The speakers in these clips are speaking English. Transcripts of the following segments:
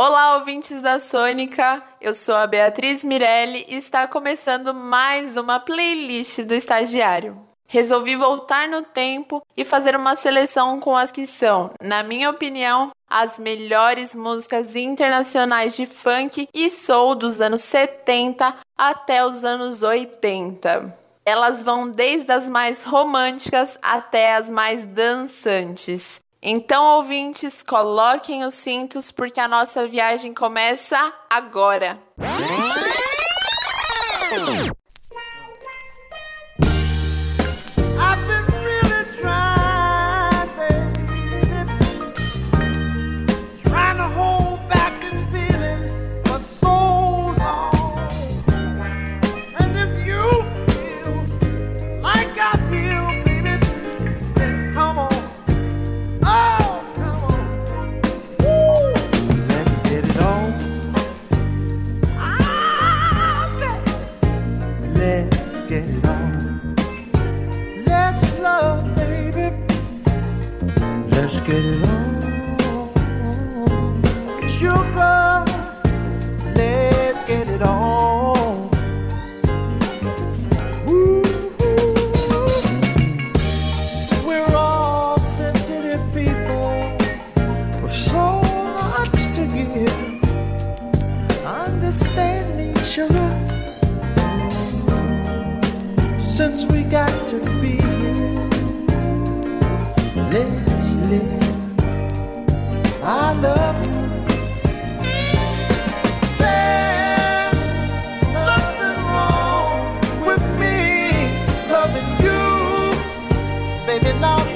Olá, ouvintes da Sônica. Eu sou a Beatriz Mirelli e está começando mais uma playlist do estagiário. Resolvi voltar no tempo e fazer uma seleção com as que são, na minha opinião, as melhores músicas internacionais de funk e soul dos anos 70 até os anos 80. Elas vão desde as mais românticas até as mais dançantes. Então, ouvintes, coloquem os cintos porque a nossa viagem começa agora. baby, love.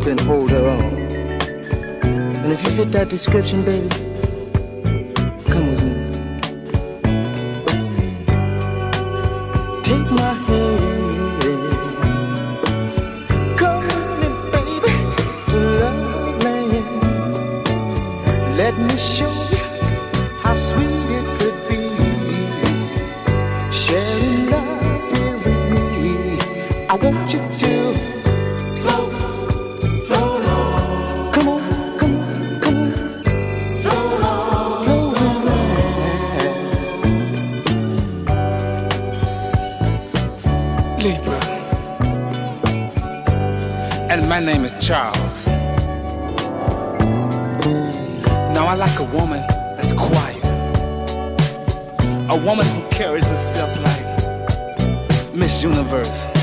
Can hold her own. And if you fit that description, baby, come with me. Take my hand, come with me, baby, to love land. Let me show name is Charles. Now I like a woman that's quiet. A woman who carries herself like Miss Universe.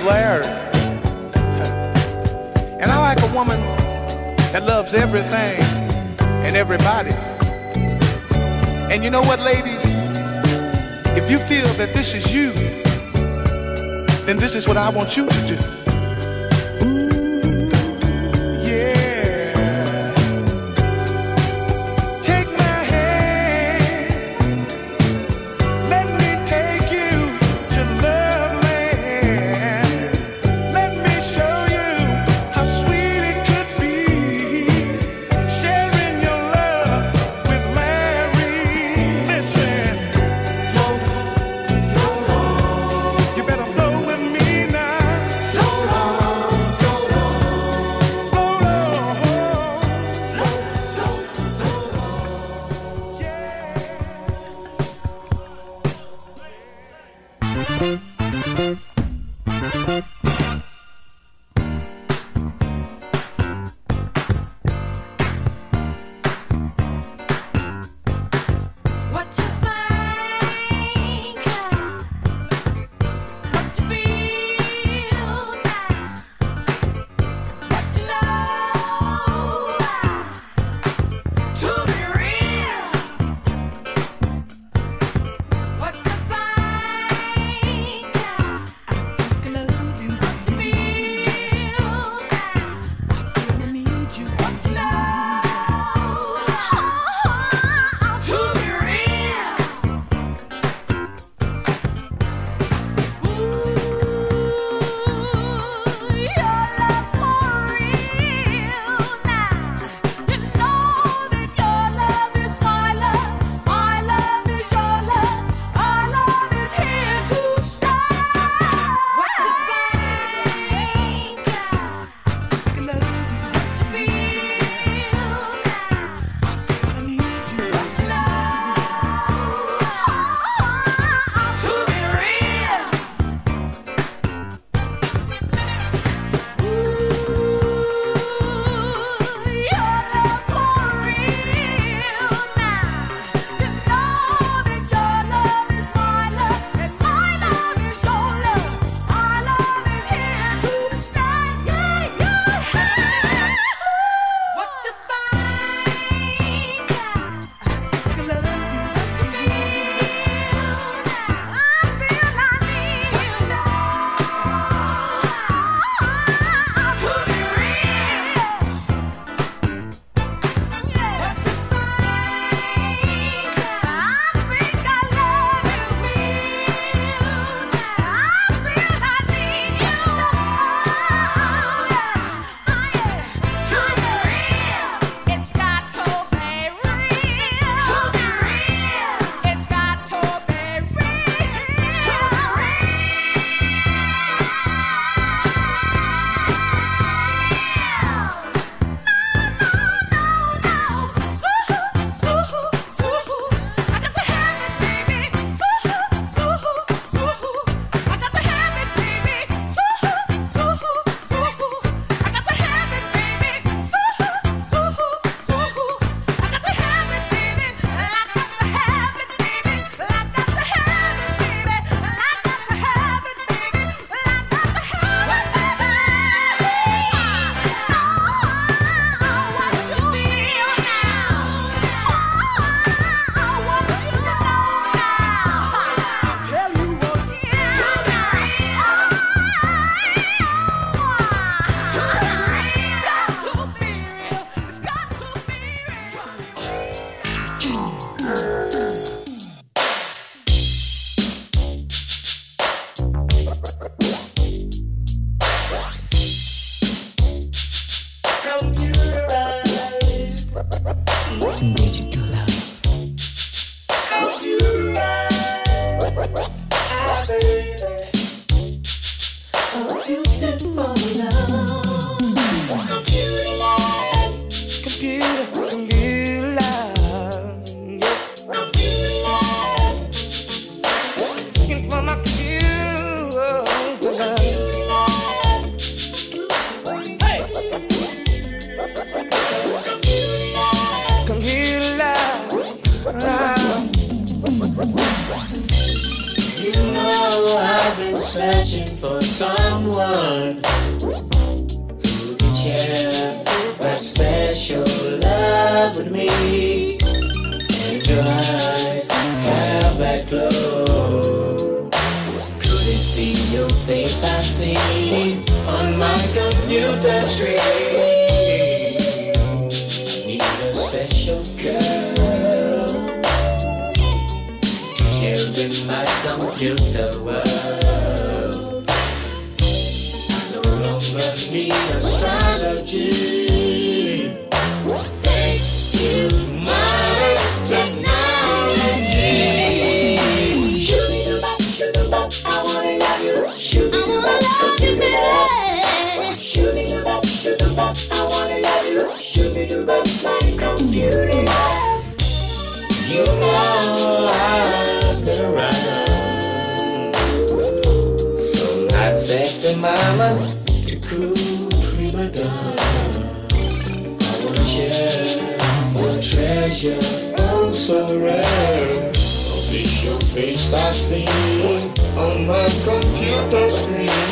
Larry. And I like a woman that loves everything and everybody. And you know what, ladies? If you feel that this is you, then this is what I want you to do. Someone who can share that special love with me. And your eyes have that glow. Could it be your face I see on my computer screen? Sexy mamas. To cool prima donnas I wanna share your treasure, oh so rare Official face I see on my computer screen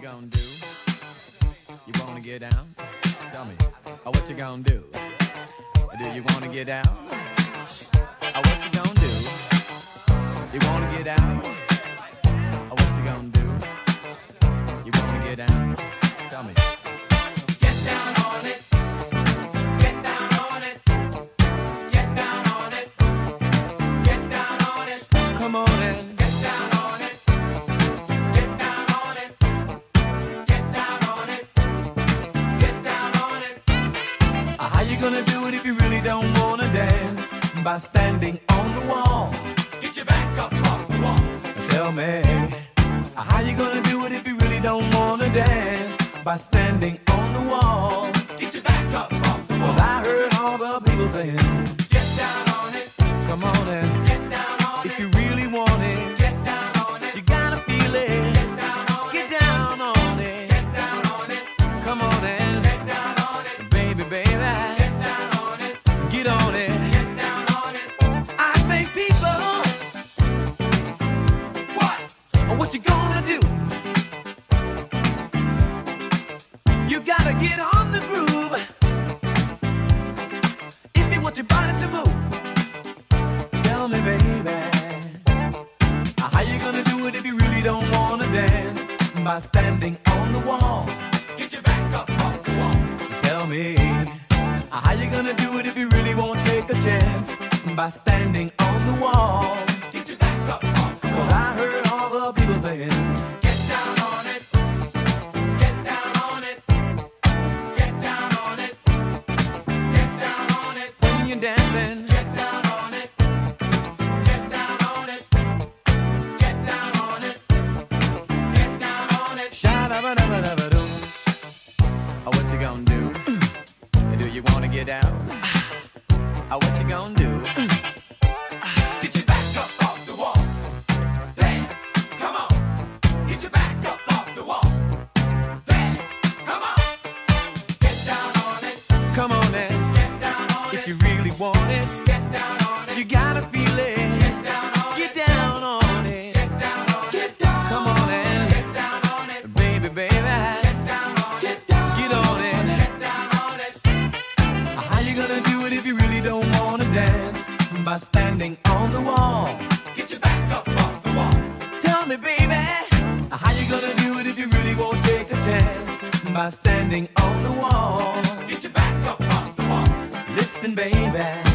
you gonna do? You wanna get down? Tell me. Oh, what you gonna do? Do you wanna get down? Oh, what you gonna do? You wanna get down? Oh, what you gonna do? You wanna get down? Standing on the wall. Get your back up off the wall. Tell me. How you gonna do it if you really don't wanna dance? By standing on the wall. Get your back up off the wall. Cause I heard all the people saying, me, baby. How you gonna do it if you really won't take a chance? By standing on the wall. Get your back up off the wall. Listen, baby.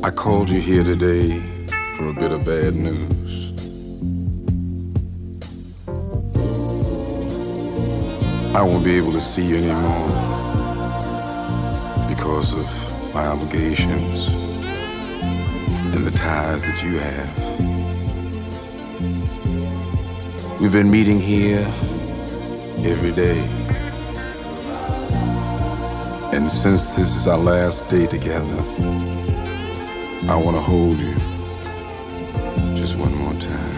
I called you here today for a bit of bad news. I won't be able to see you anymore because of my obligations and the ties that you have. We've been meeting here every day. And since this is our last day together, I want to hold you just one more time.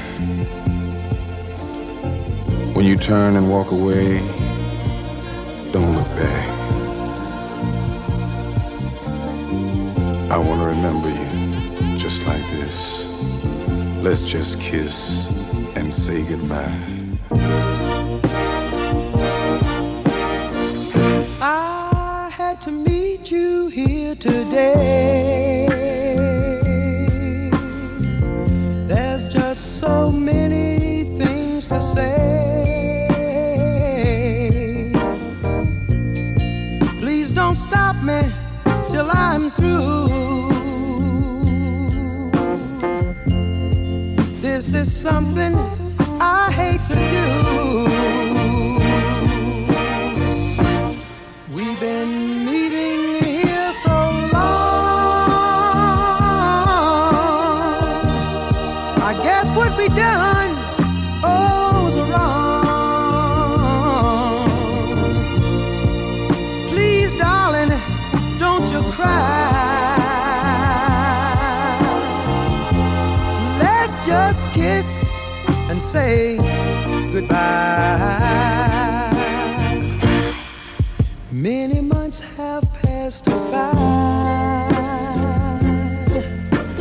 When you turn and walk away, don't look back. I want to remember you just like this. Let's just kiss and say goodbye. I had to meet you here today. Goodbye. Many months have passed us by.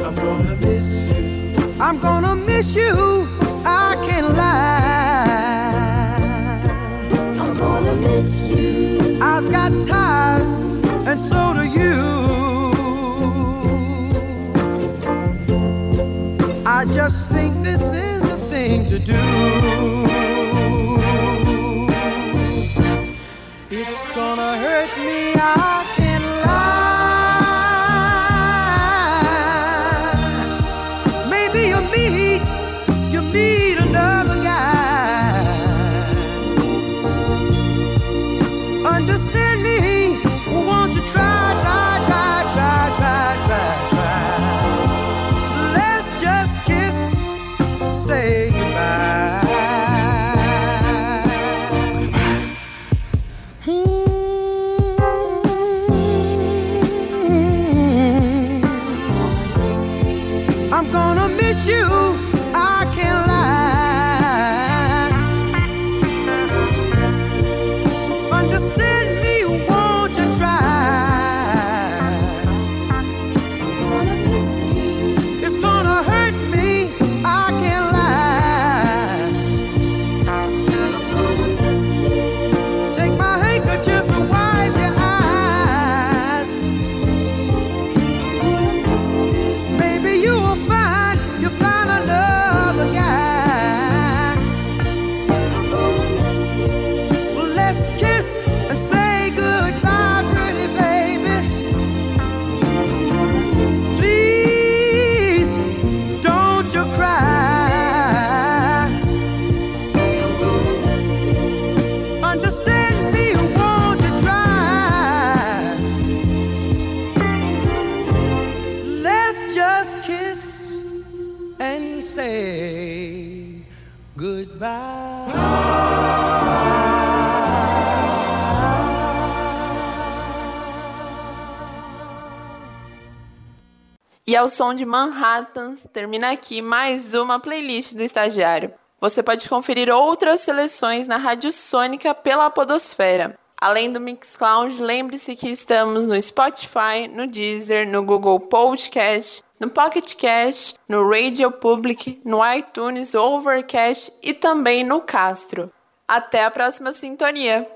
I'm gonna miss you. I'm gonna miss you. I can't lie. I'm gonna miss you. I've got ties, and so do you. I just think this is thing to do. E ao som de Manhattans, termina aqui mais uma playlist do estagiário. Você pode conferir outras seleções na Rádio Sônica pela Podosfera. Além do Mixcloud, lembre-se que estamos no Spotify, no Deezer, no Google Podcast, no Pocket Cast, no Radio Public, no iTunes, Overcast e também no Castro. Até a próxima sintonia!